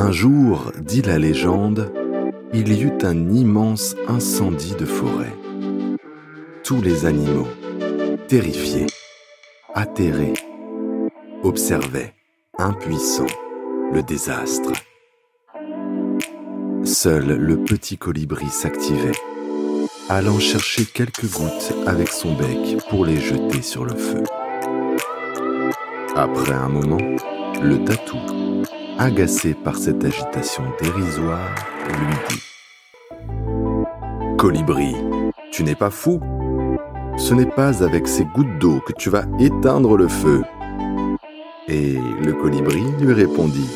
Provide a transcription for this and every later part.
Un jour, dit la légende, il y eut un immense incendie de forêt. Tous les animaux, terrifiés, atterrés, observaient, impuissants, le désastre. Seul le petit colibri s'activait, allant chercher quelques gouttes avec son bec pour les jeter sur le feu. Après un moment, le tatou, agacé par cette agitation dérisoire, lui dit Colibri, tu n'es pas fou Ce n'est pas avec ces gouttes d'eau que tu vas éteindre le feu. Et le colibri lui répondit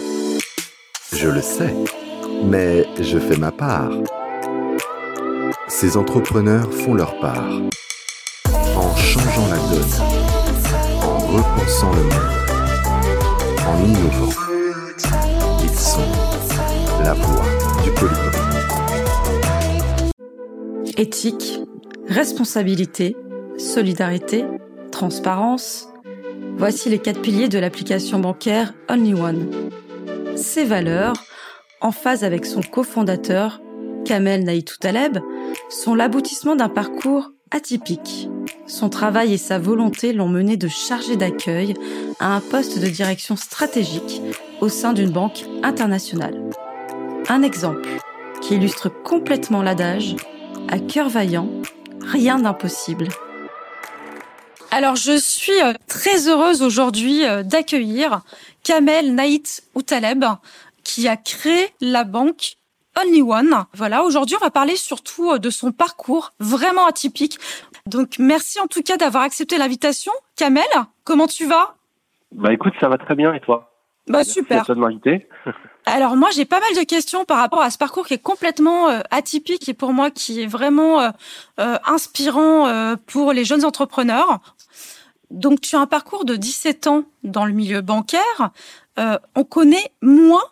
Je le sais, mais je fais ma part. Ces entrepreneurs font leur part en changeant la donne, en repensant le monde, en innovant. Éthique, responsabilité, solidarité, transparence. Voici les quatre piliers de l'application bancaire Only One. Ces valeurs, en phase avec son cofondateur, Kamel Naïtou Taleb, sont l'aboutissement d'un parcours atypique. Son travail et sa volonté l'ont mené de chargé d'accueil à un poste de direction stratégique au sein d'une banque internationale. Un exemple qui illustre complètement l'adage à cœur vaillant, rien d'impossible. Alors je suis euh, très heureuse aujourd'hui euh, d'accueillir Kamel Naït Outaleb qui a créé la banque Only One. Voilà, aujourd'hui, on va parler surtout euh, de son parcours vraiment atypique. Donc, merci en tout cas d'avoir accepté l'invitation. Kamel, comment tu vas? Bah écoute, ça va très bien et toi? Bah Merci super. à toi de m'inviter. Alors moi, j'ai pas mal de questions par rapport à ce parcours qui est complètement euh, atypique et pour moi qui est vraiment euh, euh, inspirant pour les jeunes entrepreneurs. Donc, tu as un parcours de 17 ans dans le milieu bancaire. On connaît moins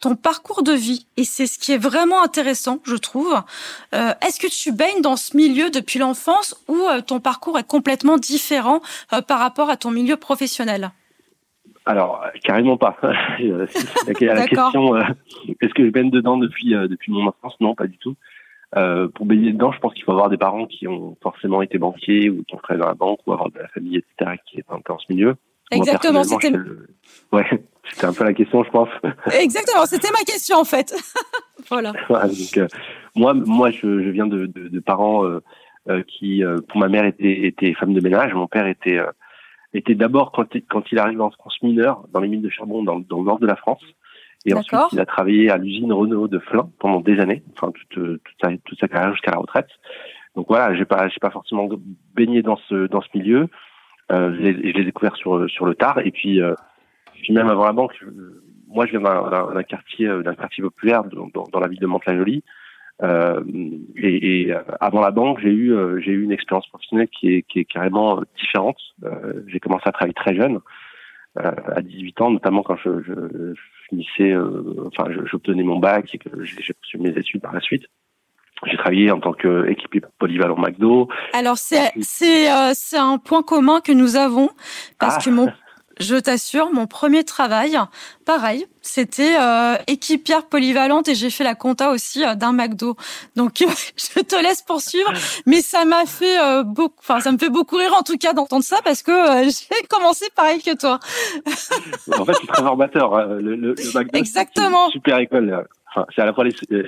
ton parcours de vie et c'est ce qui est vraiment intéressant, je trouve. Euh, Est-ce que tu baignes dans ce milieu depuis l'enfance ou ton parcours est complètement différent par rapport à ton milieu professionnel? Alors, euh, carrément pas. Euh, la, la question, euh, est-ce que je baigne dedans depuis, euh, depuis mon enfance? Non, pas du tout. Euh, pour baigner dedans, je pense qu'il faut avoir des parents qui ont forcément été banquiers ou qui ont travaillé dans la banque ou avoir de la famille, etc., qui est un peu dans ce milieu. Exactement, c'était le- Ouais, c'était un peu la question, je pense. exactement, c'était ma question en fait. voilà. Voilà, donc, euh, moi, moi, je, je viens de, de, de parents euh, euh, qui, euh, pour ma mère, était, était femme de ménage. Mon père était, euh, était d'abord quand, il- quand il arrive en France mineur dans les mines de charbon dans, dans le nord de la France. Et ensuite, il a travaillé à l'usine Renault de Flins pendant des années, enfin toute, toute, sa, toute sa carrière jusqu'à la retraite. Donc voilà, j'ai pas, j'ai pas forcément baigné dans ce dans ce milieu. Euh, je l'ai je l'ai découvert sur sur le tard. Et puis, euh, puis même avant la banque, moi je viens d'un- quartier euh, d'un quartier populaire dans, dans, dans la ville de Mantes-la-Jolie. Euh, et, et, euh, avant la banque, j'ai eu euh, j'ai eu une expérience professionnelle qui est qui est carrément euh, différente. Euh, j'ai commencé à travailler très jeune, euh, à 18 ans, notamment quand je, je, je finissais, euh, enfin j'obtenais mon bac et que j'ai j'ai poursuivi mes études par la suite. J'ai travaillé en tant qu'équipier polyvalent McDo. Alors c'est c'est euh, c'est un point commun que nous avons parce Ah. que mon je t'assure mon premier travail pareil c'était euh, équipière polyvalente et j'ai fait la compta aussi euh, d'un McDo donc je te laisse poursuivre mais ça m'a fait euh, beaucoup enfin ça me fait beaucoup rire en tout cas d'entendre ça parce que euh, j'ai commencé pareil que toi En fait, c'est très formateur. hein. Le, le, le McDo, Exactement. une super école. Enfin, c'est à la fois une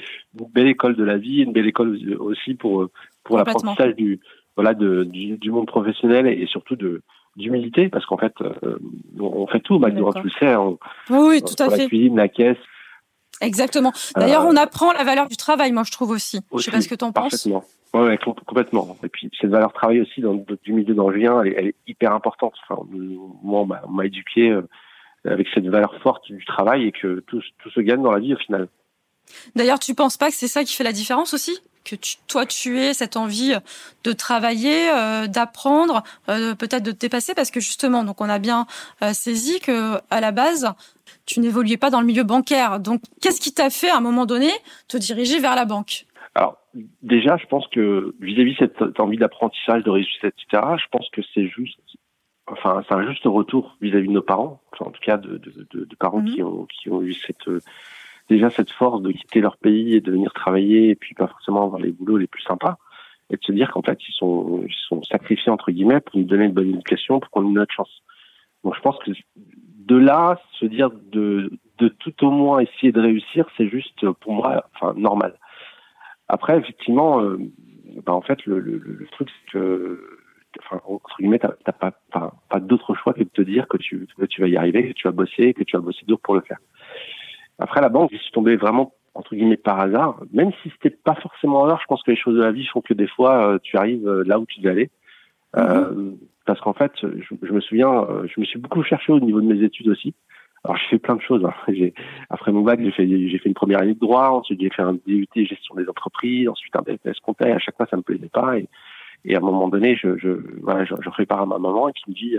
belle école de la vie, une belle école aussi pour pour l'apprentissage du voilà de, du, du monde professionnel et surtout de d'humilité parce qu'en fait euh, on fait tout au McDo, hein, tu le sais, on, oui oui tout à pour la fait cuisine, la caisse, exactement d'ailleurs Euh, on apprend la valeur du travail moi je trouve aussi, je sais aussi, pas ce que penses parfaitement. Ouais, ouais, com- complètement. Et puis cette valeur travail aussi dans du milieu d'Angevin, elle, est- elle est hyper importante. Enfin, moi, on m'a- éduqué euh, avec cette valeur forte du travail et que tout, tout se gagne dans la vie au final. D'ailleurs, tu penses pas que c'est ça qui fait la différence aussi? Que tu- toi, tu aies cette envie de travailler, euh, d'apprendre, euh, peut-être de te dépasser, parce que justement, donc on a bien euh, saisi que à la base, tu n'évoluais pas dans le milieu bancaire. Donc, qu'est-ce qui t'a fait à un moment donné te diriger vers la banque? Alors déjà, je pense que vis-à-vis de cette, envie d'apprentissage, de réussite, etc., je pense que c'est juste, enfin, c'est un juste retour vis-à-vis de nos parents, enfin, en tout cas de, de, de, de parents qui ont qui ont eu cette déjà cette force de quitter leur pays et de venir travailler et puis pas forcément avoir les boulots les plus sympas et de se dire qu'en fait ils sont ils sont sacrifiés entre guillemets pour nous donner une bonne éducation pour qu'on ait notre chance. Donc je pense que de là se dire de de tout au moins essayer de réussir, c'est juste pour moi enfin normal. Après effectivement euh, bah, en fait le, le, truc c'est que entre guillemets, t'as pas, pas, pas d'autre choix que de te dire que tu, que tu vas y arriver, que tu vas bosser, que tu vas bosser dur pour le faire. Après, la banque, je suis tombé vraiment entre guillemets par hasard, même si c'était pas forcément hasard, je pense que les choses de la vie font que des fois euh, tu arrives euh, là où tu devais aller. Euh, mhm. parce qu'en fait, je, me souviens, je me suis beaucoup cherché au niveau de mes études aussi. Alors j'ai fait plein de choses. Hein. J'ai, après mon bac, j'ai fait, j'ai fait une première année de droit, ensuite j'ai fait un DUT gestion des entreprises, ensuite un BTS comptable. À chaque fois, ça me plaisait pas. Et, et à un moment donné, je, je, voilà, je, je à ma maman et qui me dit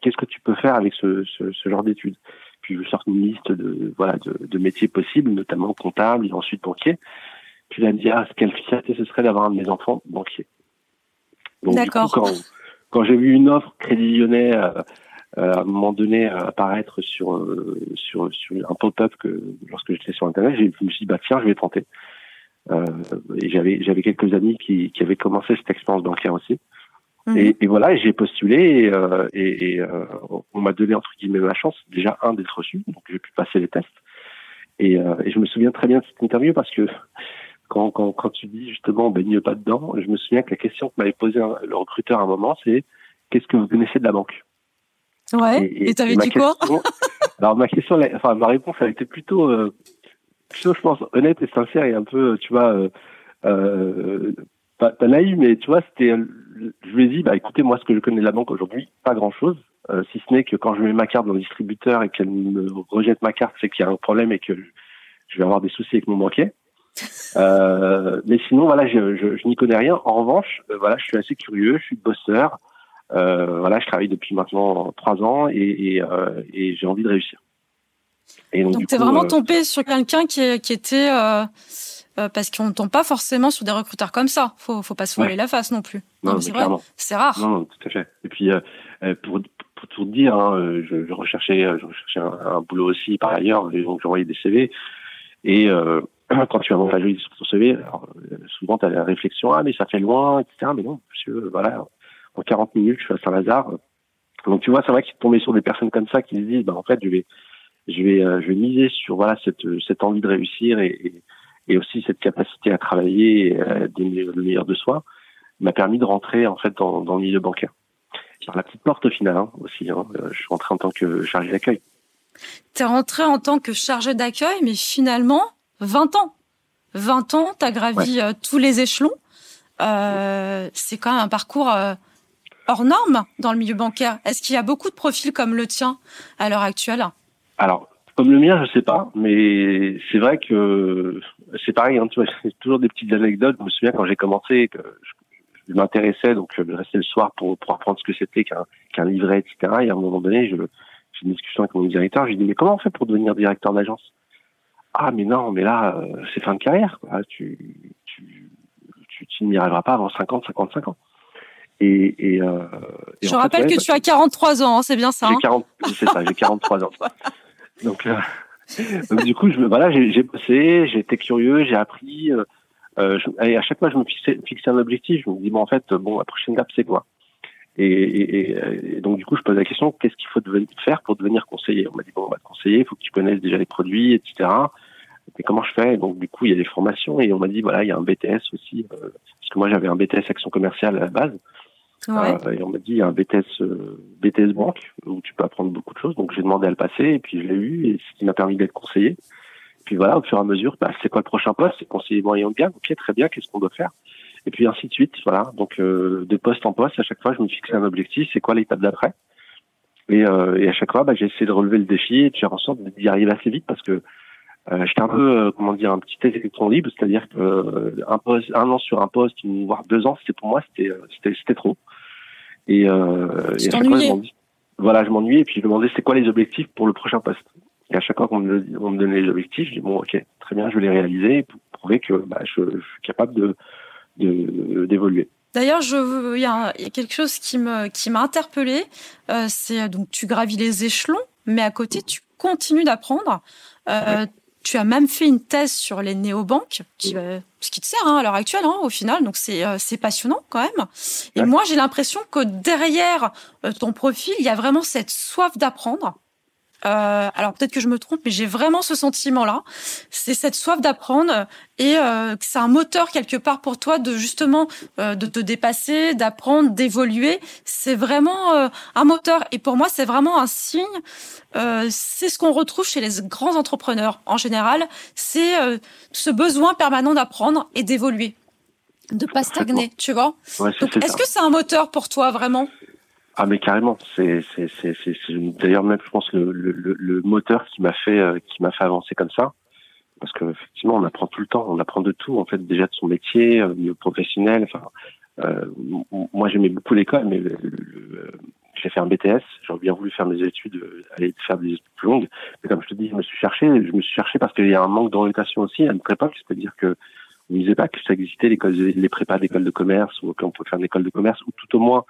qu'est-ce que tu peux faire avec ce, ce, ce genre d'études? Puis je sors une liste de voilà de, de, métiers possibles, notamment comptable et ensuite banquier. Puis là, elle me dit ah quelle fierté ce serait d'avoir un de mes enfants banquier. Donc du coup, quand quand j'ai vu une offre Crédit Lyonnais euh, euh, à un moment donné apparaître sur euh, sur sur un pop-up que lorsque j'étais sur internet, je me suis dit bah tiens je vais tenter. Euh, et j'avais j'avais quelques amis qui qui avaient commencé cette expérience bancaire aussi. Mhm. Et, et, voilà, j'ai postulé et, euh, et, et euh, on m'a donné entre guillemets ma chance, déjà un d'être reçu, donc j'ai pu passer les tests. Et, euh, et, je me souviens très bien de cette interview parce que quand, quand, quand tu dis justement baigne pas dedans, je me souviens que la question que m'avait posée le recruteur à un moment, c'est qu'est-ce que vous connaissez de la banque? Ouais. Et t'avais dit quoi? Alors ma question, enfin ma réponse, elle était plutôt, plutôt, je pense, honnête et sincère et un peu, tu vois, euh, pas, pas naïf, mais tu vois, c'était je lui ai dit, bah écoutez, moi ce que je connais de la banque aujourd'hui, pas grand chose, euh, si ce n'est que quand je mets ma carte dans le distributeur et qu'elle me rejette ma carte, c'est qu'il y a un problème et que je vais avoir des soucis avec mon banquier. Euh, mais sinon, voilà, je, je, je n'y connais rien. En revanche, euh, voilà, je suis assez curieux, je suis bosseur. Euh, voilà, je travaille depuis maintenant trois ans et, et, euh, et j'ai envie de réussir. Et donc, donc tu es vraiment tombé sur quelqu'un qui, qui était euh, parce qu'on ne tombe pas forcément sur des recruteurs comme ça. Faut, faut pas se voiler la face non plus. Non, c'est vrai, c'est rare. Non, tout à fait. Et puis euh, euh, pour, pour tout dire, hein, je, je, recherchais, je recherchais un, boulot aussi par ailleurs, et donc j'envoyais des CV. Et quand tu as mon page sur ton CV, alors, souvent tu as la réflexion ah mais ça fait loin, etc. Mais non, monsieur, voilà, en 40 minutes je suis à Saint-Lazare. Donc tu vois, c'est vrai qu'il tomber sur des personnes comme ça qui se disent bah en fait je vais je vais je vais miser sur voilà cette cette envie de réussir et, et et aussi cette capacité à travailler donner le meilleur de soi m'a permis de rentrer en fait dans, dans le milieu bancaire. Par la petite porte au final hein, aussi. Hein. Euh, je suis rentré en tant que chargé d'accueil. Tu es rentré en tant que chargé d'accueil, mais finalement, 20 ans. 20 ans, tu as gravi euh, tous les échelons. Euh, c'est quand même un parcours euh, hors norme dans le milieu bancaire. Est-ce qu'il y a beaucoup de profils comme le tien à l'heure actuelle? Alors, comme le mien, je sais pas, mais c'est vrai que c'est pareil. Hein, tu vois, toujours des petites anecdotes. Je me souviens quand j'ai commencé, que je, je m'intéressais, donc je restais le soir pour, pour apprendre ce que c'était qu'un qu'un livret, etc. Et à un moment donné, je j'ai une discussion avec mon directeur. Je lui dis mais comment on fait pour devenir directeur d'agence Ah mais non, mais là euh, c'est fin de carrière. Quoi. Tu tu tu, tu n'y arriveras pas avant 50, 55 ans. Et, et, euh, et je rappelle que tu as 43 ans, hein, c'est bien ça. J'ai 40, hein c'est ça, j'ai 43 ans. Donc, euh, donc, du coup, je, voilà, j'ai bossé, été curieux, j'ai appris. Euh, euh et à chaque fois, je me fixais, un objectif. Je me dis bon, en fait, bon, la prochaine étape, c'est quoi? Et, donc du coup, je pose la question qu'est-ce qu'il faut faire pour devenir conseiller? On m'a dit bon, bah, conseiller, il faut que tu connaisses déjà les produits, etc. Mais comment je fais? Donc du coup, il y a des formations et on m'a dit voilà, il y a un BTS aussi, euh, parce que moi j'avais un BTS action commerciale à la base. Euh, et on m'a dit, il y a un BTS, euh, BTS banque où tu peux apprendre beaucoup de choses. Donc j'ai demandé à le passer et puis je l'ai eu et ce qui m'a permis d'être conseiller. Puis voilà, au fur et à mesure, bah, c'est quoi le prochain poste? C'est conseiller moyen bien? Ok, très bien. Qu'est-ce qu'on doit faire? Et puis ainsi de suite. Voilà. Donc euh, de poste en poste, à chaque fois, je me fixais un objectif. C'est quoi l'étape d'après? Et, euh, et à chaque fois, bah, j'ai essayé de relever le défi et de faire en sorte d'y arriver assez vite parce que euh, j'étais un peu, euh, comment dire, un petit électron libre, c'est-à-dire que euh, un poste, un an sur un poste, voire deux ans, c'était pour moi, c'était, c'était, c'était trop. Et, euh, et à chaque fois, je voilà, je m'ennuyais et puis je demandais c'est quoi les objectifs pour le prochain poste? Et à chaque fois qu'on me, on me donnait les objectifs, je dis bon, ok, très bien, je vais les réaliser pour prouver que bah, je, je, suis capable de d'évoluer. D'ailleurs, il y, a quelque chose qui me qui m'a interpellé. Euh, c'est donc tu gravis les échelons, mais à côté tu continues d'apprendre. Euh, Tu as même fait une thèse sur les néobanques, qui, euh, ce qui te sert hein, à l'heure actuelle, hein, au final. Donc c'est euh, c'est passionnant quand même. Et moi, j'ai l'impression que derrière euh, ton profil, il y a vraiment cette soif d'apprendre. Euh, alors peut-être que je me trompe, mais j'ai vraiment ce sentiment-là. C'est cette soif d'apprendre et euh, c'est un moteur quelque part pour toi de justement euh, de te dépasser, d'apprendre, d'évoluer. C'est vraiment euh, un moteur et pour moi c'est vraiment un signe. Euh, c'est ce qu'on retrouve chez les grands entrepreneurs en général. C'est ce besoin permanent d'apprendre et d'évoluer, de pas stagner, tu vois. Ouais, Donc est-ce que c'est un moteur pour toi vraiment? Ah mais carrément, c'est d'ailleurs même je pense le le, le moteur qui m'a fait euh, qui m'a fait avancer comme ça parce que effectivement on apprend tout le temps, on apprend de tout en fait déjà de son métier, euh, professionnel. Enfin, euh, moi j'aimais beaucoup l'école, mais le, j'ai fait un BTS, j'aurais bien voulu faire mes études, euh, aller faire des études plus longues, mais comme je te dis, je me suis cherché, je me suis cherché parce qu'il y a un manque d'orientation aussi à une prépa, c'est-à-dire que on ne disait pas que ça existait l'école, les prépas d'école de commerce ou qu'on peut faire une école de commerce ou tout au moins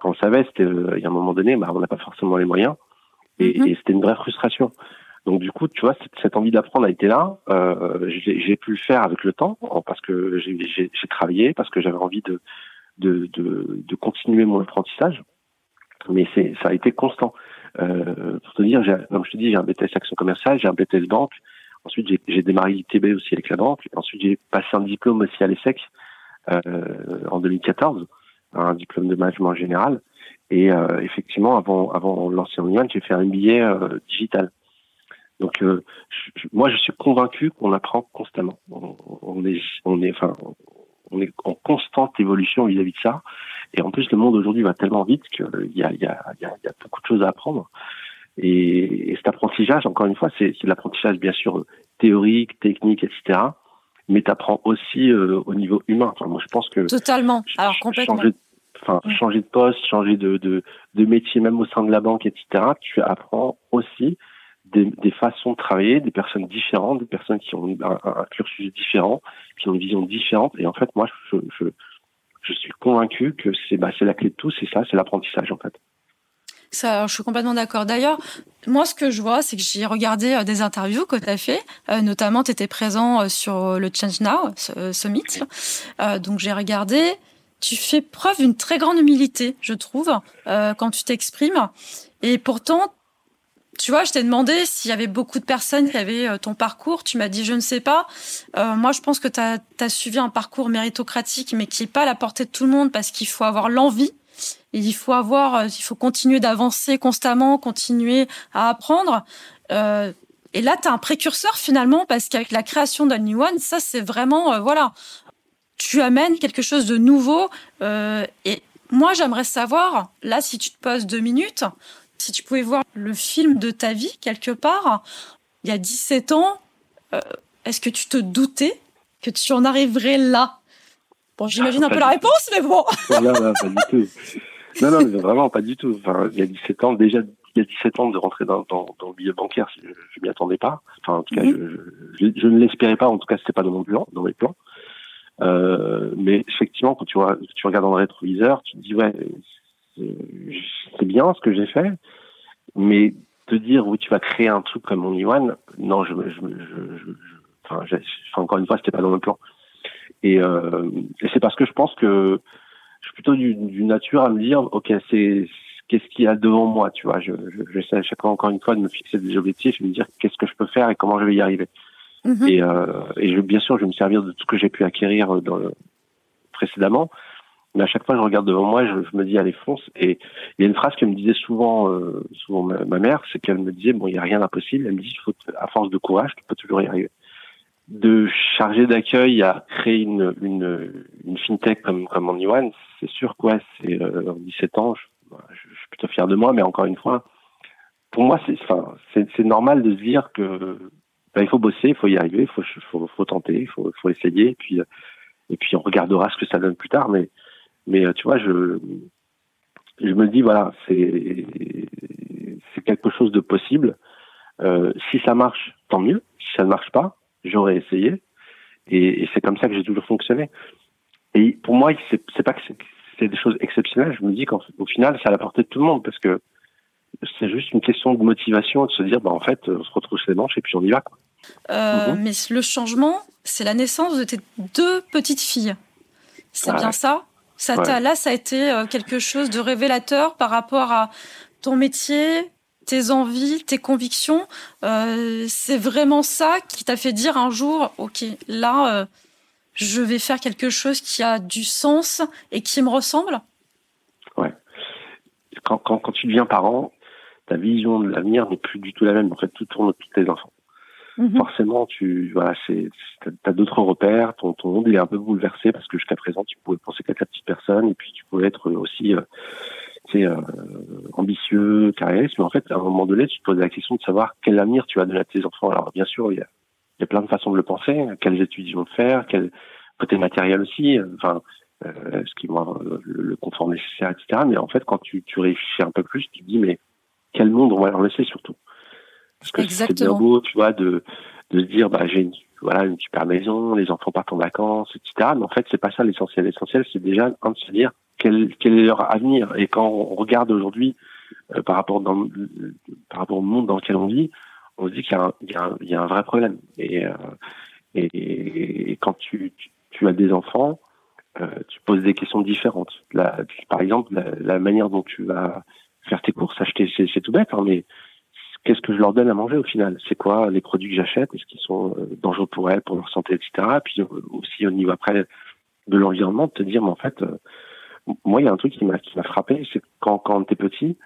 quand on savait, c'était euh, il y a un moment donné, bah, on n'a pas forcément les moyens, et, mhm. et c'était une vraie frustration. Donc du coup, tu vois, cette, cette envie d'apprendre a été là. Euh, j'ai pu le faire avec le temps parce que j'ai travaillé, parce que j'avais envie de, de, de, de, continuer mon apprentissage. Mais c'est ça a été constant. Euh, pour te dire, comme je te dis, j'ai un BTS action commerciale, j'ai un BTS banque. Ensuite, j'ai démarré l'ITB aussi avec la banque. Ensuite, j'ai passé un diplôme aussi à l'ESSEC euh, en 2014 un diplôme de management général. Et euh, effectivement, avant, avant de lancer en j'ai fait un billet euh, digital. Donc, euh, moi, je suis convaincu qu'on apprend constamment. On, est, on est, enfin, on est en constante évolution vis-à-vis de ça. Et en plus, le monde aujourd'hui va tellement vite qu'il y a, y, a, il y, a, beaucoup de choses à apprendre. Et, et cet apprentissage, encore une fois, c'est, c'est l'apprentissage bien sûr théorique, technique, etc mais tu apprends aussi euh, au niveau humain. Enfin, moi, je pense que totalement. Alors complètement. Changer, enfin, changer de poste, changer de, de, de métier, même au sein de la banque, etc. Tu apprends aussi des, des, façons de travailler, des personnes différentes, des personnes qui ont un, un, cursus différent, qui ont une vision différente. Et en fait, moi, je, je, je suis convaincu que c'est bah, c'est la clé de tout, c'est ça, c'est l'apprentissage en fait. Ça, je suis complètement d'accord. D'ailleurs, moi, ce que je vois, c'est que j'ai regardé euh, des interviews que tu as fait. Euh, notamment, tu étais présent euh, sur le Change Now Summit. donc, j'ai regardé. Tu fais preuve d'une très grande humilité, je trouve, quand tu t'exprimes. Et pourtant, tu vois, je t'ai demandé s'il y avait beaucoup de personnes qui avaient ton parcours. Tu m'as dit, je ne sais pas. moi, je pense que tu as, as, suivi un parcours méritocratique, mais qui n'est pas à la portée de tout le monde parce qu'il faut avoir l'envie il faut avoir, euh, il faut continuer d'avancer constamment, continuer à apprendre. Euh, et là, tu as un précurseur finalement, parce qu'avec la création d'un New One, ça, c'est vraiment, euh, voilà, tu amènes quelque chose de nouveau. et moi, j'aimerais savoir, là, si tu te poses deux minutes, si tu pouvais voir le film de ta vie quelque part, il y a 17 ans, est-ce que tu te doutais que tu en arriverais là? Bon, j'imagine un peu la réponse, mais bon. non, non, pas du tout. Non, non, vraiment pas du tout. Enfin, il y a 17 ans, déjà, il y a 17 ans de rentrer dans, dans, dans le milieu bancaire, je, je m'y attendais pas. Enfin, en tout cas, mhm. je, je, je, ne l'espérais pas. En tout cas, c'était pas dans mon plan, dans mes plans. Euh, mais effectivement, quand tu, vois, tu regardes dans le rétroviseur, tu te dis ouais, c'est bien ce que j'ai fait, mais te dire oui, tu vas créer un truc comme mon Iwan, non, je, je, je, enfin, encore une fois, c'était pas dans mon plan. Et, euh, et c'est parce que je pense que je suis plutôt du, du nature à me dire, ok, c'est qu'est-ce qu'il y a devant moi, tu vois? Je, je, j'essaie à chaque fois, encore une fois, de me fixer des objectifs et me dire qu'est-ce que je peux faire et comment je vais y arriver. Mm-hmm. Et, euh, et je, bien sûr, je vais me servir de tout ce que j'ai pu acquérir dans le, précédemment. Mais à chaque fois, je regarde devant moi, je, je me dis, allez, fonce. Et il y a une phrase que me disait souvent, euh, souvent ma, ma mère, c'est qu'elle me disait, bon, il n'y a rien d'impossible. Elle me dit, il faut, à force de courage, tu peux toujours y arriver de charger d'accueil à créer une, une, une fintech comme, comme en Iwan, c'est sûr quoi, c'est euh, 17 ans, je, je, suis plutôt fier de moi, mais encore une fois, pour moi, c'est enfin, c'est normal de se dire que ben, il faut bosser, il faut y arriver, il faut, faut, faut, tenter, il faut, faut essayer, et puis, et puis on regardera ce que ça donne plus tard, mais, mais tu vois, je, je me dis, voilà, c'est c'est quelque chose de possible. Euh, si ça marche, tant mieux. Si ça ne marche pas, j'aurais essayé. Et, et c'est comme ça que j'ai toujours fonctionné. Et pour moi, c'est pas que c'est des choses exceptionnelles. Je me dis qu'au final, c'est à la portée de tout le monde parce que c'est juste une question de motivation, de se dire, bah, en fait, on se retrouve les manches et puis on y va. Quoi. euh, mhm. mais le changement, c'est la naissance de tes deux petites filles. C'est bien ça? Ça Là, ça a été euh, quelque chose de révélateur par rapport à ton métier, tes envies, tes convictions. Euh, c'est vraiment ça qui t'a fait dire un jour, OK, là, je vais faire quelque chose qui a du sens et qui me ressemble? Ouais. Quand, quand, quand tu deviens parent, ta vision de l'avenir n'est plus du tout la même. En fait, tout tourne autour de tes enfants. Mhm. Forcément, tu voilà, c'est t'as d'autres repères. Ton, ton monde il est un peu bouleversé parce que jusqu'à présent, tu pouvais penser qu'à ta petite personne et puis tu pouvais être aussi euh, euh, ambitieux, carriériste. Mais en fait, à un moment donné, tu te poses la question de savoir quel avenir tu vas donner à tes enfants. Alors, bien sûr, il y a, il y a plein de façons de le penser. Quelles études ils vont faire, quel côté matériel aussi. Enfin, euh, ce qui vont le, le, confort nécessaire, etc. Mais en fait, quand tu, tu réfléchis un peu plus, tu te dis mais quel monde on va leur laisser surtout? Parce que c'est bien beau, tu vois, de, de se dire, bah, j'ai une, voilà, une super maison, les enfants partent en vacances, etc. Mais en fait, c'est pas ça l'essentiel. L'essentiel, c'est déjà de se dire quel, quel est leur avenir. Et quand on regarde aujourd'hui, euh, par rapport dans, par rapport au monde dans lequel on vit, on se dit qu'il y, y, y, a un vrai problème. Et, euh, et, et, quand tu, tu, tu, as des enfants, euh, tu poses des questions différentes. La, par exemple, la, la manière dont tu vas faire tes courses, acheter, c'est tout bête, hein, mais qu'est-ce que je leur donne à manger au final? C'est quoi les produits que j'achète? Est-ce qu'ils sont euh, dangereux pour elles, pour leur santé, etc. Puis euh, aussi au niveau après de l'environnement, de te dire, mais en fait, euh, moi, il y a un truc qui m'a qui m'a frappé, c'est quand quand on était petit,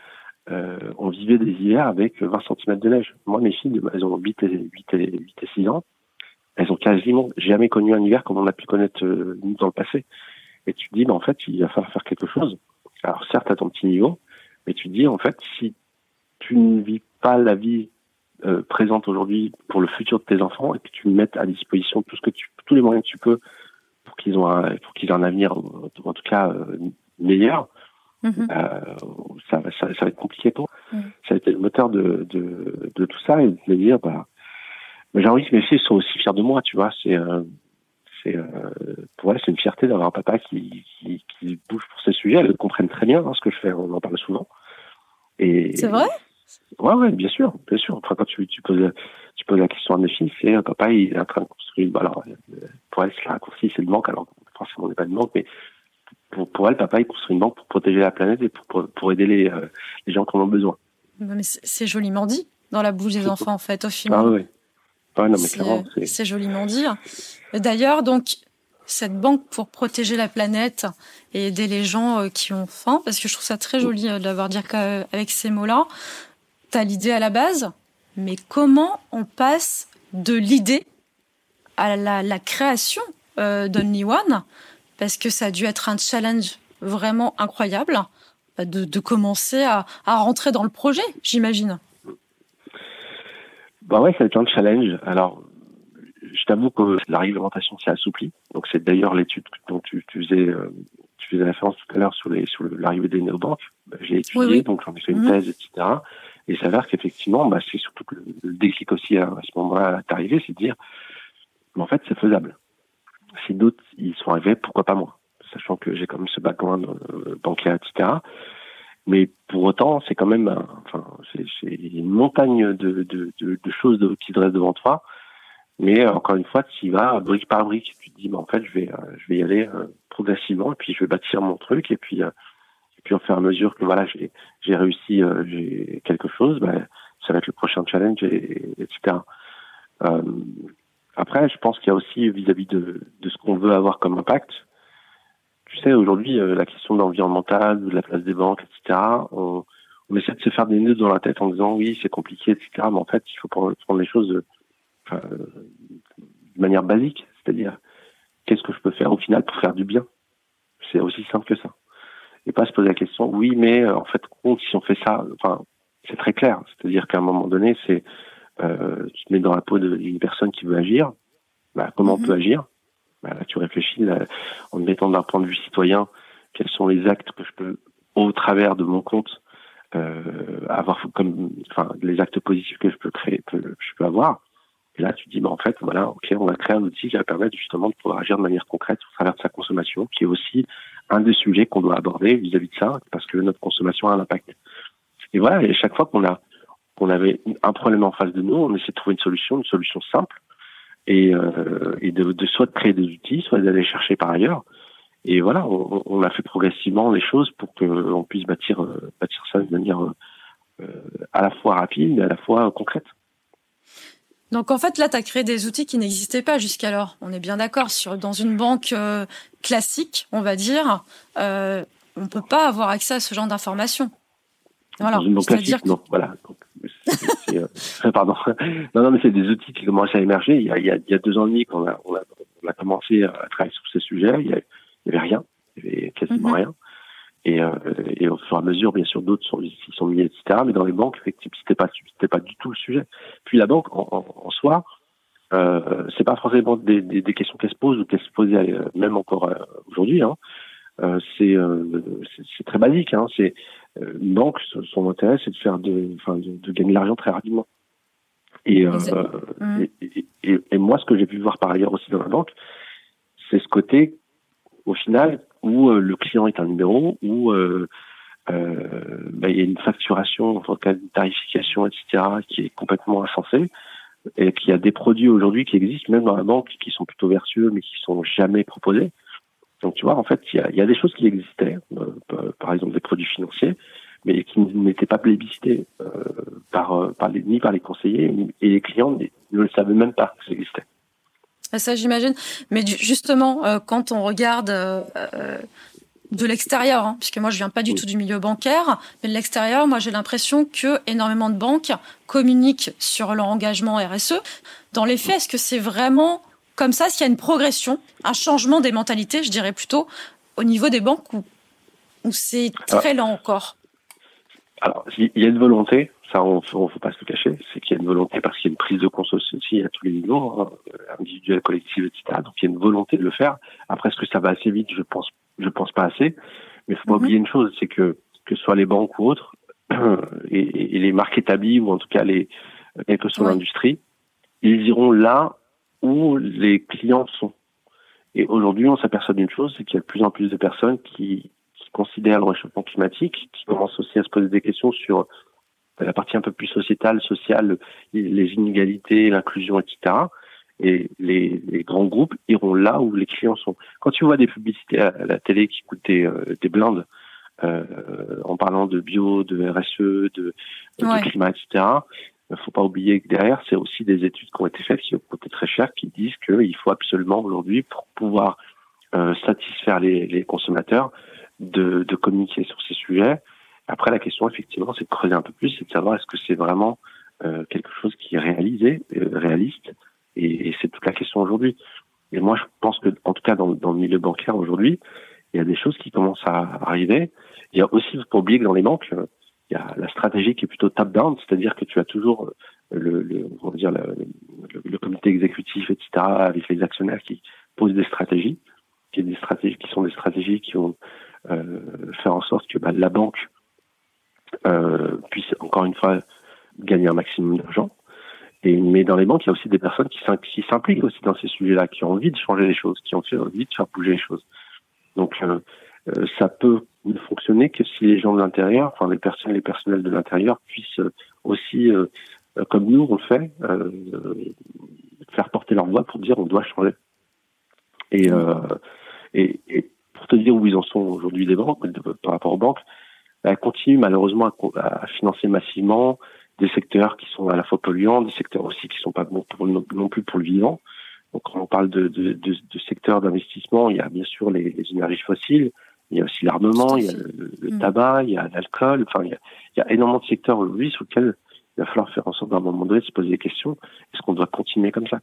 euh, on vivait des hivers avec 20 cm de neige. Moi, mes filles, elles ont 8 et 8 et, 8 et 6 ans. Elles ont quasiment jamais connu un hiver comme on a pu connaître nous dans le passé. Et tu te dis, mais en fait, il va falloir faire quelque chose. Alors certes à ton petit niveau, mais tu te dis, en fait, si tu ne vis pas la vie euh, présente aujourd'hui pour le futur de tes enfants et que tu mettes à disposition tout ce que tu, tous les moyens que tu peux pour qu'ils ont un, pour qu'ils aient un avenir, en tout cas, euh, meilleur, mhm. euh, ça, ça, ça, va être compliqué pour Ça a été le moteur de, de, de tout ça et de me dire, bah, j'ai envie que mes filles soient aussi fiers de moi, tu vois. C'est, c'est, pour elles, c'est une fierté d'avoir un papa qui, qui, qui, bouge pour ces sujets. Elles comprennent très bien hein, ce que je fais, on en parle souvent. Et, c'est vrai? Ouais, ouais, bien sûr, bien sûr. Enfin, quand tu, tu poses, tu poses la question à mes filles, c'est papa, il est en train de construire. Bah, alors, pour elle, c'est la raccourci, c'est une banque. Alors, forcément, on n'est pas une banque, mais pour, pour elle, papa, il construit une banque pour protéger la planète et pour, pour, aider les, euh, les gens qui en ont besoin. Mais c'est joliment dit dans la bouche des enfants, en fait, au final. Ah oui. Ouais, non, mais c'est joliment dit. D'ailleurs, donc, cette banque pour protéger la planète et aider les gens euh, qui ont faim, parce que je trouve ça très joli euh, d'avoir dit avec ces mots-là. Tu as l'idée à la base, mais comment on passe de l'idée à la, création euh, d'Only One? Parce que ça a dû être un challenge vraiment incroyable de, commencer à, rentrer dans le projet, j'imagine. Bah ouais, ça a été un challenge. Alors, je t'avoue que la réglementation s'est assouplie. Donc c'est d'ailleurs l'étude dont tu, tu faisais euh, tu faisais référence tout à l'heure sur les sur l'arrivée des néobanques. Bah, j'ai étudié, donc j'en ai fait une mhm. thèse, etc. Et il s'avère qu'effectivement, bah, c'est surtout que le, déclic aussi à, ce moment-là est arrivé, c'est de dire, mais en fait, c'est faisable. Si d'autres ils sont arrivés, pourquoi pas moi? Sachant que j'ai quand même ce background euh, bancaire, etc. Mais pour autant, c'est quand même, enfin, c'est une montagne de, de, de, choses qui dressent devant toi mais euh, encore une fois, tu y vas brique par brique. Tu te dis, bah, en fait, je vais, euh, je vais y aller euh, progressivement, et puis je vais bâtir mon truc, et puis, puis au fur et à mesure que voilà, j'ai, j'ai réussi, j'ai quelque chose, bah, ça va être le prochain challenge, et, etc. après, je pense qu'il y a aussi vis-à-vis de, de ce qu'on veut avoir comme impact. Tu sais, aujourd'hui, la question de l'environnemental, de la place des banques, etc. On, on essaie de se faire des nœuds dans la tête en disant oui, c'est compliqué, etc. Mais en fait, il faut prendre, prendre les choses de manière basique, c'est-à-dire qu'est-ce que je peux faire au final pour faire du bien? C'est aussi simple que ça. Et pas se poser la question, oui, mais euh, en fait, compte si on fait ça, enfin, c'est très clair. C'est-à-dire qu'à un moment donné, c'est euh, tu te mets dans la peau d'une personne qui veut agir. Bah, comment on mhm. peut agir? Bah, Tu réfléchis en te mettant d'un point de vue citoyen, quels sont les actes que je peux, au travers de mon compte, euh, avoir comme, enfin, les actes positifs que je peux créer, que je peux avoir. Et là, tu te dis, bah, en fait, voilà, ok, on va créer un outil qui va permettre justement de pouvoir agir de manière concrète au travers de sa consommation, qui est aussi un des sujets qu'on doit aborder vis-à-vis de ça, parce que notre consommation a un impact. Et voilà, et chaque fois qu'on a qu'on avait un problème en face de nous, on essaie de trouver une solution, une solution simple, et, et de, de, soit de créer des outils, soit d'aller chercher par ailleurs. Et voilà, on, on, a fait progressivement les choses pour qu'on puisse bâtir, bâtir ça de manière à la fois rapide, à la fois concrète. Donc en fait, là, tu as créé des outils qui n'existaient pas jusqu'alors. On est bien d'accord. Sur Dans une banque euh, classique, on va dire, euh, on ne peut pas avoir accès à ce genre d'informations. Voilà. Dans une banque classique, non. Voilà. Euh, pardon. Non, non, mais c'est des outils qui commencent à émerger. Il y a, il y a, deux ans et demi qu'on a, on a, on a, commencé à travailler sur ces sujets. Il n'y avait, avait, rien. Il n'y avait quasiment mhm. rien. Et, euh, et au fur et à mesure, bien sûr, d'autres sont, sont mis, etc. Mais dans les banques, effectivement, c'était pas, c'était pas du tout le sujet. Puis la banque, en, en, soi, euh, c'est pas forcément des, des, des questions qu'elle se pose ou qu'elle se posait euh, même encore euh, aujourd'hui. Hein. Euh, c'est, c'est très basique. Hein. C'est une banque, son intérêt, c'est de faire de, enfin, de, de gagner de l'argent très rapidement. Et, mmh. et, et, et, moi, ce que j'ai pu voir par ailleurs aussi dans la banque, c'est ce côté, au final, où euh, le client est un numéro, où euh, euh, bah, il y a une facturation, en cas de tarification, etc., qui est complètement insensée, et qu'il y a des produits aujourd'hui qui existent, même dans la banque, qui sont plutôt vertueux, mais qui sont jamais proposés. Donc tu vois, en fait, il y a, y a des choses qui existaient, par exemple des produits financiers, mais qui n'étaient pas plébiscités euh, par, par les, ni par les conseillers, et les clients ne le savaient même pas que ça existait. Ça, j'imagine. Mais justement, euh, quand on regarde euh, euh, de l'extérieur, hein, puisque moi je viens pas du tout du milieu bancaire, mais de l'extérieur, moi j'ai l'impression que énormément de banques communiquent sur leur engagement RSE. Dans les faits, est-ce que c'est vraiment comme ça S'il y a une progression, un changement des mentalités, je dirais plutôt, au niveau des banques, ou, c'est très lent encore? Alors, il y a une volonté, ça on, ne faut pas se le cacher, c'est qu'il y a une volonté parce qu'il y a une prise de conscience aussi à tous les niveaux, hein, individuel, collectif, etc. Donc il y a une volonté de le faire. Après, est-ce que ça va assez vite? Je pense, je pense pas assez. Mais il faut pas mhm. oublier une chose, c'est que que ce soit les banques ou autres, et, et, les marques établies ou en tout cas les quelle que soit l'industrie, ils iront là où les clients sont. Et aujourd'hui, on s'aperçoit d'une chose, c'est qu'il y a de plus en plus de personnes qui, qui considèrent le réchauffement climatique, qui commencent aussi à se poser des questions sur la partie un peu plus sociétale, sociale, les inégalités, l'inclusion, etc. Et les, les, grands groupes iront là où les clients sont. Quand tu vois des publicités à la télé qui coûtent des, euh, des blindes, euh, en parlant de bio, de RSE, de, de climat, etc., il faut pas oublier que derrière, c'est aussi des études qui ont été faites, qui ont coûté très cher, qui disent qu'il faut absolument aujourd'hui, pour pouvoir euh, satisfaire les, les consommateurs, de, de communiquer sur ces sujets, après, la question, effectivement, c'est de creuser un peu plus, c'est de savoir est-ce que c'est vraiment euh, quelque chose qui est réalisé, euh, réaliste, et, et c'est toute la question aujourd'hui. Et moi, je pense que, en tout cas, dans, dans le milieu bancaire aujourd'hui, il y a des choses qui commencent à arriver. Il y a aussi, pas oublier que dans les banques, il y a la stratégie qui est plutôt top-down, c'est-à-dire que tu as toujours le, le, on va dire le, le, comité exécutif, etc., avec les actionnaires qui posent des stratégies, qui, des stratégies, qui sont des stratégies qui vont euh, faire en sorte que bah, la banque euh, puissent encore une fois gagner un maximum d'argent. Et, mais dans les banques, il y a aussi des personnes qui s'impliquent aussi dans ces sujets-là, qui ont envie de changer les choses, qui ont envie de faire bouger les choses. Donc, euh, euh, ça peut ne fonctionner que si les gens de l'intérieur, enfin les personnes, les personnels de l'intérieur puissent aussi, euh, comme nous on le fait, faire porter leur voix pour dire on doit changer. Et, et, et, pour te dire où ils en sont aujourd'hui les banques par rapport aux banques, elle continue malheureusement à, financer massivement des secteurs qui sont à la fois polluants, des secteurs aussi qui sont pas bons pour, non plus pour le vivant. Donc quand on parle de, de, de, de secteurs d'investissement, il y a bien sûr les, les, énergies fossiles, il y a aussi l'armement, il y a le, mm. tabac, il y a l'alcool, enfin il y a, il y a, énormément de secteurs aujourd'hui sur lesquels il va falloir faire en sorte d'un moment donné de se poser des questions. Est-ce qu'on doit continuer comme ça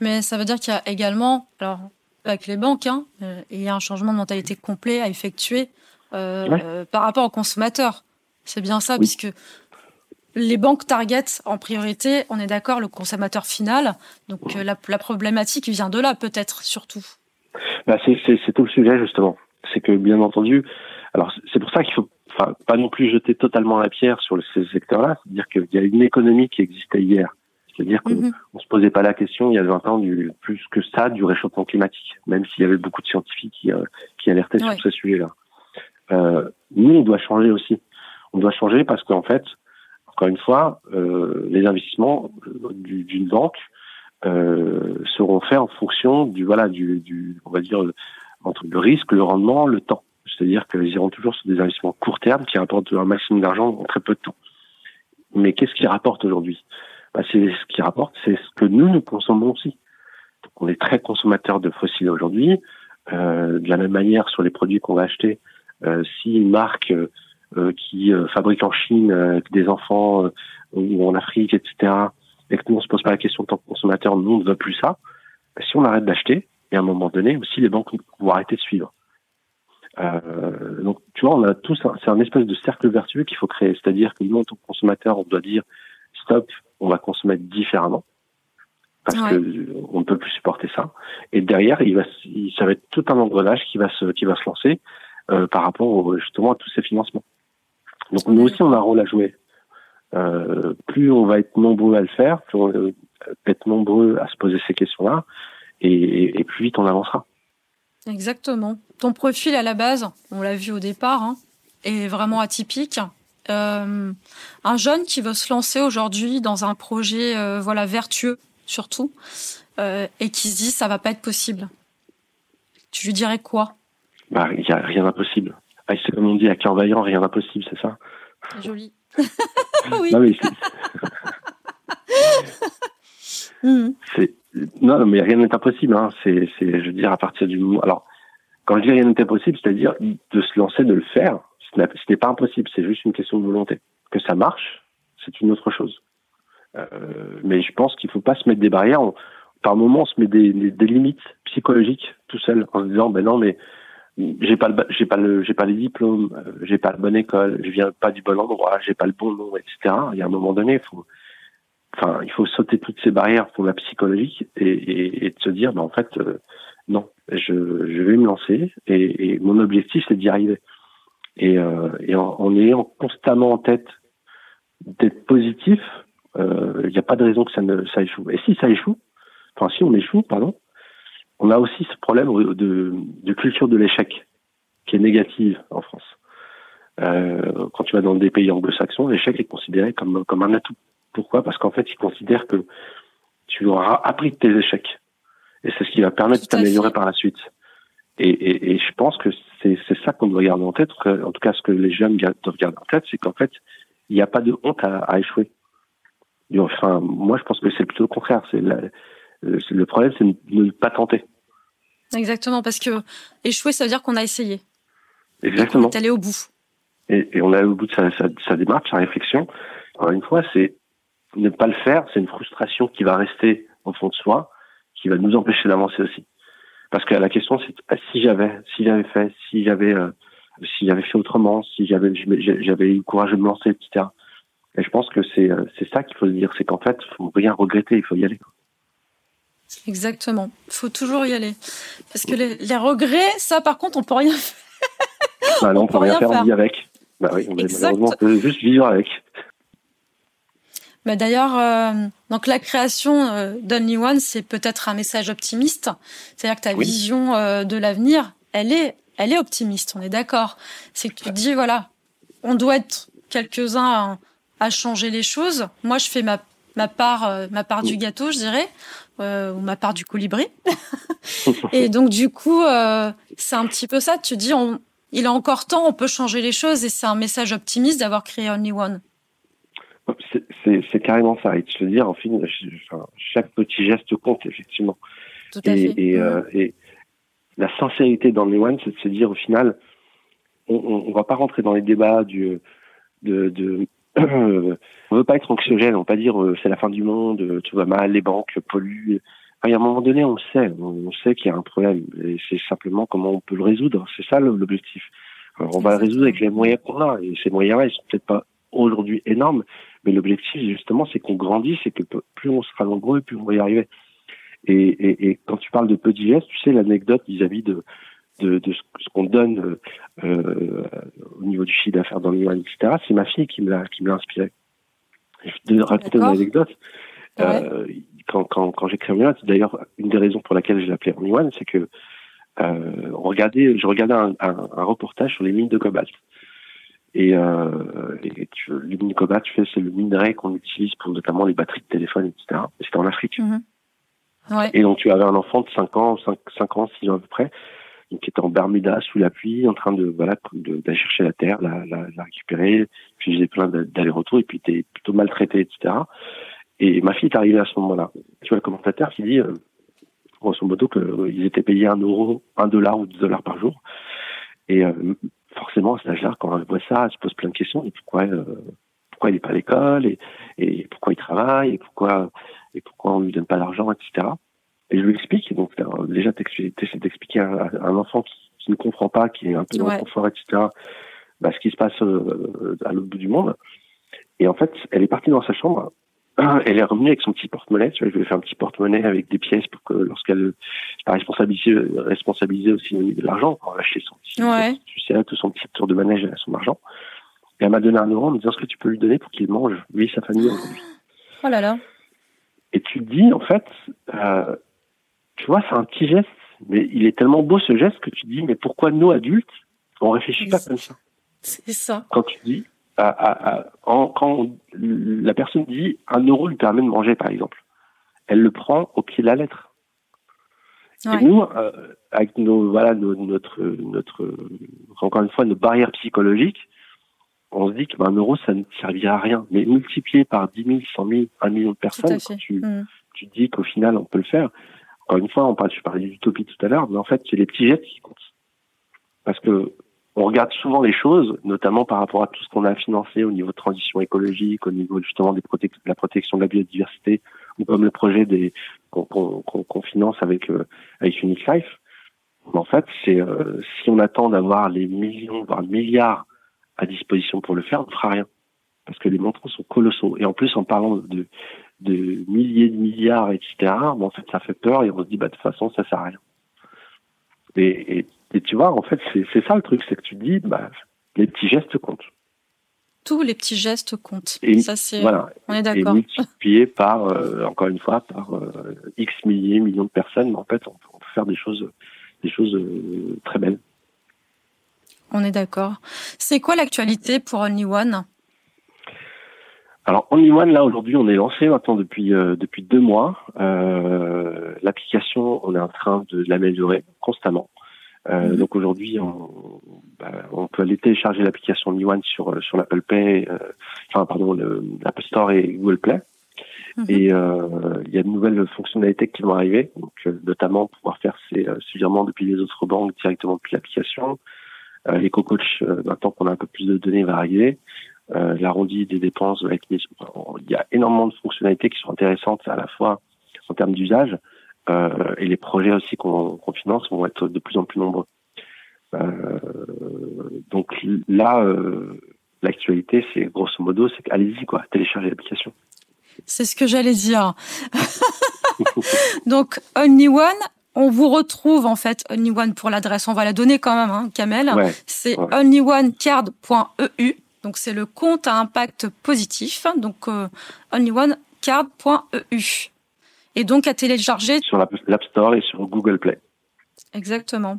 Mais ça veut dire qu'il y a également, alors avec les banques, hein, euh, il y a un changement de mentalité complet à effectuer euh, par rapport aux consommateurs. C'est bien ça, puisque les banques target en priorité, on est d'accord, le consommateur final. Donc euh, la, la, problématique vient de là, peut-être surtout. Bah, c'est tout le sujet justement. C'est que bien entendu, alors c'est pour ça qu'il faut enfin, pas non plus jeter totalement la pierre sur ces secteurs-là. C'est-à-dire qu'il y a une économie qui existait hier. C'est-à-dire qu'on mm-hmm. ne se posait pas la question il y a 20 ans du, plus que ça du réchauffement climatique, même s'il y avait beaucoup de scientifiques qui, euh, qui alertaient sur ce sujet-là euh, nous, on doit changer aussi. On doit changer parce qu'en fait, encore une fois, euh, les investissements d'une banque seront faits en fonction du voilà du, du on va dire entre le risque, le rendement, le temps. C'est-à-dire qu'ils iront toujours sur des investissements court terme qui rapportent un maximum d'argent en très peu de temps. Mais qu'est-ce qui rapporte aujourd'hui? Bah, C'est ce qui rapporte, c'est ce que nous nous consommons aussi. Donc, on est très consommateurs de fossiles aujourd'hui. Euh, de la même manière, sur les produits qu'on va acheter, euh, si une marque euh, qui euh, fabrique en Chine avec des enfants ou en Afrique, etc., et que nous on se pose pas la question en tant que consommateur, nous on ne veut plus ça. Bah, si on arrête d'acheter, et à un moment donné aussi les banques vont arrêter de suivre. Euh, donc, tu vois, on a tous, c'est un espèce de cercle vertueux qu'il faut créer. C'est-à-dire que nous, en tant que consommateur, on doit dire stop, on va consommer différemment parce que on ne peut plus supporter ça. Et derrière, il va, ça va être tout un engrenage qui va se, qui va se lancer euh, par rapport justement à tous ces financements. Donc nous aussi, on a un rôle à jouer. Euh, plus on va être nombreux à le faire, plus on va être nombreux à se poser ces questions-là, et, et plus vite on avancera. Exactement. Ton profil à la base, on l'a vu au départ, hein, est vraiment atypique. Euh, un jeune qui veut se lancer aujourd'hui dans un projet euh, voilà vertueux surtout euh, et qui se dit ça va pas être possible. Tu lui dirais quoi? Bah il y a rien d'impossible. Ah, c'est comme on dit à cœur vaillant, rien d'impossible, c'est ça? Joli. oui. Non mais c'est non, mais rien n'est impossible. Hein. C'est, c'est, je veux dire, à partir du moment. Alors, quand je dis rien n'est impossible, c'est-à-dire de se lancer, de le faire. Ce n'est pas impossible. C'est juste une question de volonté. Que ça marche, c'est une autre chose. Euh, mais je pense qu'il faut pas se mettre des barrières. par moment, on se met des, des, limites psychologiques tout seul en se disant, ben non, mais j'ai pas le, j'ai pas le, j'ai pas les diplômes, euh, j'ai pas la bonne école, je viens pas du bon endroit, j'ai pas le bon nom, etc. Il y a un moment donné, il faut, enfin, il faut sauter toutes ces barrières pour la psychologique et, et, et de se dire, ben, en fait, euh, non, je, je, vais me lancer et, et mon objectif, c'est d'y arriver. Et, euh, et en, ayant constamment en tête d'être positif, euh, il n'y a pas de raison que ça ne ça échoue. Et si ça échoue, enfin si on échoue, pardon, on a aussi ce problème de, de culture de l'échec qui est négative en France. Euh, quand tu vas dans des pays anglo-saxons, l'échec est considéré comme, comme un atout. Pourquoi? Parce qu'en fait, ils considèrent que tu auras appris de tes échecs. Et c'est ce qui va permettre de t'améliorer par la suite. Et, et, et, je pense que c'est ça qu'on doit garder en tête, en tout cas ce que les jeunes doivent garder en tête, c'est qu'en fait, il n'y a pas de honte à, à, échouer. Enfin, moi je pense que c'est plutôt le contraire. C'est le problème, c'est de ne pas tenter. Exactement, parce que échouer, ça veut dire qu'on a essayé. Exactement. On est allé au bout. Et, et on est allé au bout de sa, sa, sa démarche, sa réflexion. Encore une fois, c'est ne pas le faire, c'est une frustration qui va rester au fond de soi, qui va nous empêcher d'avancer aussi. Parce que la question, c'est ah, si j'avais, si j'avais fait, si j'avais, euh, si j'avais fait autrement, si j'avais, j'avais eu le courage de me lancer, etc. Et je pense que c'est, euh, c'est ça qu'il faut se dire, c'est qu'en fait, faut rien regretter, il faut y aller. Exactement. Il faut toujours y aller. Parce que les, les, regrets, ça, par contre, on peut rien faire. Bah non, on, peut rien, faire, on vit avec. Bah oui, on, malheureusement, on peut juste vivre avec. Mais d'ailleurs, euh, donc la création euh, d'Only One, c'est peut-être un message optimiste. C'est-à-dire que ta vision euh, de l'avenir, elle est, elle est optimiste. On est d'accord. C'est que tu te dis voilà, on doit être quelques-uns à, changer les choses. Moi, je fais ma ma part, euh, ma part du gâteau, je dirais, ou ma part du colibri. et donc du coup, c'est un petit peu ça. Tu dis, on, il est encore temps, on peut changer les choses, et c'est un message optimiste d'avoir créé Only One. C'est carrément ça. Et de se dire, en fin, chaque petit geste compte, effectivement. Tout à et, fait. Et, euh, et, la sincérité dans les One, c'est de se dire, au final, on ne va pas rentrer dans les débats du, de, de on veut pas être anxiogène, on veut pas dire euh, c'est la fin du monde, tout va mal, les banques polluent. Enfin, a un moment donné, on sait, on sait qu'il y a un problème, et c'est simplement comment on peut le résoudre. C'est ça l'objectif. on va le résoudre avec les moyens qu'on a, et ces moyens-là, ils sont peut-être pas aujourd'hui énormes, mais l'objectif, justement, c'est qu'on grandisse et que plus on sera nombreux, plus on va y arriver. Et, et, et quand tu parles de petits gestes, tu sais, l'anecdote vis-à-vis de, de, de ce qu'on donne euh, niveau du chiffre d'affaires dans l'Iran, etc., c'est ma fille qui me l'a, qui me l'a inspiré. Je vais te raconter une anecdote. Euh, quand, quand, quand créé One, c'est d'ailleurs une des raisons pour laquelle je l'ai appelé One, c'est que euh, on regardait, je regardais un, un, un, reportage sur les mines de cobalt. Et, euh, et tu, le mine cobalt, tu c'est le minerai qu'on utilise pour notamment les batteries de téléphone, etc. C'était en Afrique. Mhm. Et donc tu avais un enfant de 5 ans, 5, 5 ans, 6 ans à peu près, donc qui était en Bermuda sous la pluie, en train de voilà d'aller chercher la terre, la, la, la récupérer, puis j'ai plein d'aller-retour et puis était plutôt maltraité, etc. Et ma fille est arrivée à ce moment-là. Tu vois le commentateur qui dit, euh, grosso modo, qu'ils euh, étaient payés un euro, un dollar ou deux dollars par jour. Et euh, forcément, à cet âge-là, quand elle voit ça, elle se pose plein de questions. Et pourquoi, euh, pourquoi il n'est pas à l'école? Et, et pourquoi il travaille? Et pourquoi et pourquoi on lui donne pas l'argent, etc. Et je lui explique. Donc déjà, tu essaies d'expliquer à, un enfant qui, qui, ne comprend pas, qui est un peu dans le confort, etc. Bah, ce qui se passe à l'autre bout du monde. Et en fait, elle est partie dans sa chambre elle est revenue avec son petit porte-monnaie. Tu vois, je lui ai fait un petit porte-monnaie avec des pièces pour que lorsqu'elle pas responsabilisée, responsabilisée aussi au niveau de l'argent, pour lâcher son petit, ouais. tu sais, son petit tour de manège à son argent. Et elle m'a donné un euro en me disant ce que tu peux lui donner pour qu'il mange, lui et sa famille aujourd'hui. Oh là là. Et tu te dis, en fait, euh, tu vois, c'est un petit geste, mais il est tellement beau ce geste que tu te dis, mais pourquoi nous adultes, on réfléchit pas comme ça? C'est ça. Quand tu dis, quand la personne dit un euro lui permet de manger, par exemple, elle le prend au pied de la lettre. Et nous, euh, avec nos, voilà, notre, notre, encore une fois, nos barrières psychologiques, on se dit qu'un euro, ça ne servira à rien. Mais multiplié par 10 000, 100 000, 1 million de personnes, tu, mmh. tu dis qu'au final, on peut le faire. Encore une fois, on parle, je parlais d'utopie tout à l'heure, mais en fait, c'est les petits gestes qui comptent. Parce que on regarde souvent les choses, notamment par rapport à tout ce qu'on a financé au niveau de transition écologique, au niveau justement de la protection de la biodiversité, ou comme le projet des qu'on finance avec euh, avec Unique Life. en fait, c'est euh, si on attend d'avoir les millions, voire milliards à disposition pour le faire, on ne fera rien, parce que les montants sont colossaux. Et en plus, en parlant de de milliers de milliards, etc. Bon, en fait, ça fait peur et on se dit, bah de toute façon, ça sert à rien. Et, et et tu vois, en fait, c'est ça le truc, c'est que tu dis, bah, les petits gestes comptent. Tous les petits gestes comptent. Et, ça, c'est. Voilà. On est d'accord. Et multiplié par, euh, encore une fois, par euh, X milliers, millions de personnes, mais en fait, on, peut faire des choses, des choses euh, très belles. On est d'accord. C'est quoi l'actualité pour Only One? Alors Only One, là aujourd'hui, on est lancé maintenant depuis depuis deux mois. L'application, on est en train de l'améliorer constamment. Euh, mhm. donc aujourd'hui, on, bah, on, peut aller télécharger l'application One sur euh, sur l'Apple Pay, euh, enfin pardon, l'Apple Store et Google Play. Mhm. Et euh, il y a de nouvelles fonctionnalités qui vont arriver, donc notamment pouvoir faire ses, virements depuis les autres banques directement depuis l'application. L'éco-coach, maintenant qu'on a un peu plus de données, va arriver. L'arrondi des dépenses. Il y a énormément de fonctionnalités qui sont intéressantes à la fois en termes d'usage, euh, et les projets aussi qu'on finance vont être de plus en plus nombreux. Euh, donc là, euh, l'actualité, c'est grosso modo, c'est allez-y quoi, téléchargez l'application. C'est ce que j'allais dire. donc Only One, on vous retrouve en fait Only One pour l'adresse, on va la donner quand même, hein, Kamel. c'est ouais. onlyoncard.eu. Donc c'est le compte à impact positif. Donc euh, onlyoncard.eu et donc à télécharger sur l'App Store et sur Google Play. Exactement.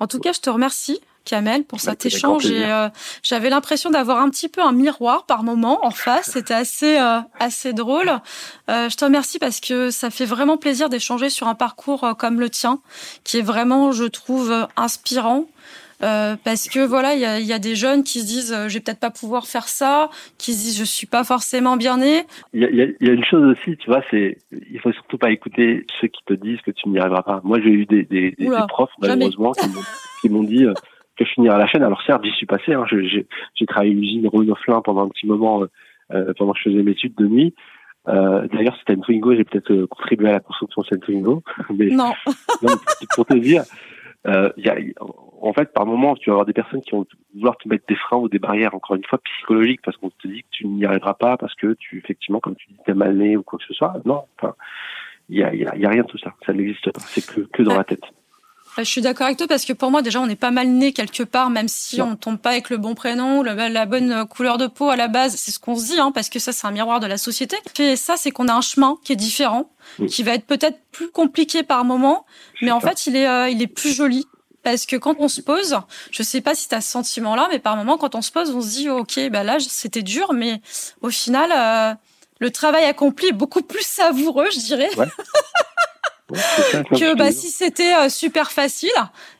En tout cas, je te remercie. Kamel pour cet échange et euh, j'avais l'impression d'avoir un petit peu un miroir par moment en face c'était assez euh, assez drôle euh, je te remercie parce que ça fait vraiment plaisir d'échanger sur un parcours comme le tien qui est vraiment je trouve inspirant euh, parce que voilà, il y a, y a, des jeunes qui se disent euh, je vais peut-être pas pouvoir faire ça, qui se disent je suis pas forcément bien né. Il y a, y a, une chose aussi, tu vois, c'est il faut surtout pas écouter ceux qui te disent que tu n'y arriveras pas. Moi, j'ai eu des, des, des, profs malheureusement qui m'ont dit euh, que je finirais la chaîne. Alors certes, j'y suis passé. Hein, j'ai travaillé à l'usine Renault Flin pendant un petit moment euh, pendant que je faisais mes études de nuit. Euh, D'ailleurs, c'était une Twingo, j'ai peut-être contribué à la construction de cette Twingo. Mais, non. non pour te dire, euh, y a, en fait, par moment, tu vas avoir des personnes qui vont vouloir te mettre des freins ou des barrières, encore une fois, psychologiques, parce qu'on te dit que tu n'y arriveras pas, parce que tu, effectivement, comme tu dis, t'es mal né ou quoi que ce soit. Non, enfin, il y a, y, a, y a, rien de tout ça. Ça n'existe pas. C'est que, que dans la tête. Je suis d'accord avec toi parce que pour moi déjà on n'est pas mal né quelque part même si on tombe pas avec le bon prénom, la, bonne couleur de peau à la base, c'est ce qu'on se dit hein, parce que ça c'est un miroir de la société. Et ça c'est qu'on a un chemin qui est différent, qui va être peut-être plus compliqué par moment, mais en fait il est euh, il est plus joli. Parce que quand on se pose, je sais pas si tu as ce sentiment-là, mais par moment, quand on se pose, on se dit, OK, bah là, c'était dur, mais au final, euh, le travail accompli est beaucoup plus savoureux, je dirais. que bah, si c'était super facile.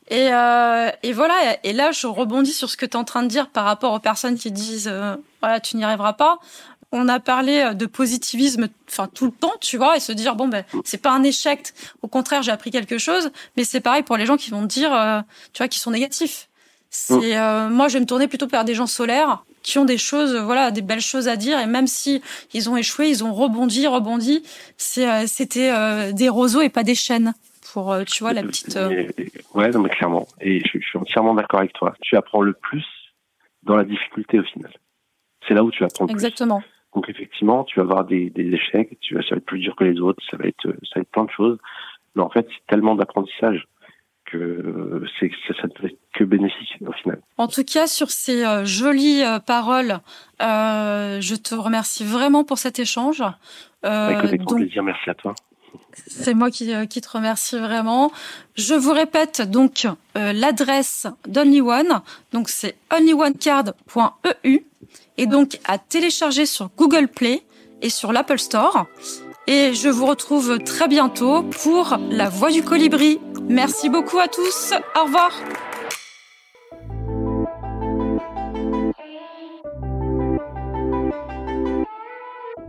Et, et voilà. Et là, je rebondis sur ce que tu es en train de dire par rapport aux personnes qui disent voilà, tu n'y arriveras pas on a parlé euh, de positivisme enfin tout le temps tu vois et se dire bon ben c'est pas un échec au contraire j'ai appris quelque chose mais c'est pareil pour les gens qui vont dire euh, tu vois qui sont négatifs c'est mm. euh, moi je vais me tourner plutôt vers des gens solaires qui ont des choses voilà des belles choses à dire. Et même si ils ont échoué ils ont rebondi rebondi. C'est c'était des roseaux et pas des chênes pour tu vois la petite ouais non mais clairement. Et je, je suis entièrement d'accord avec toi. Tu apprends le plus dans la difficulté au final. C'est là où tu apprends le exactement. Donc effectivement, tu vas avoir des, échecs, tu vas, ça va être plus dur que les autres, ça va être, ça va être plein de choses. Mais en fait, c'est tellement d'apprentissage que c'est ça ne fait que bénéfique au final. En tout cas, sur ces euh, jolies euh, paroles, euh, je te remercie vraiment pour cet échange. Avec grand plaisir, merci à toi. C'est moi qui, qui, te remercie vraiment. Je vous répète donc l'adresse d'Only One. Donc c'est onlyoneCard.eu et donc à télécharger sur Google Play et sur l'Apple Store. Et je vous retrouve très bientôt pour La Voix du Colibri. Merci beaucoup à tous. Au revoir.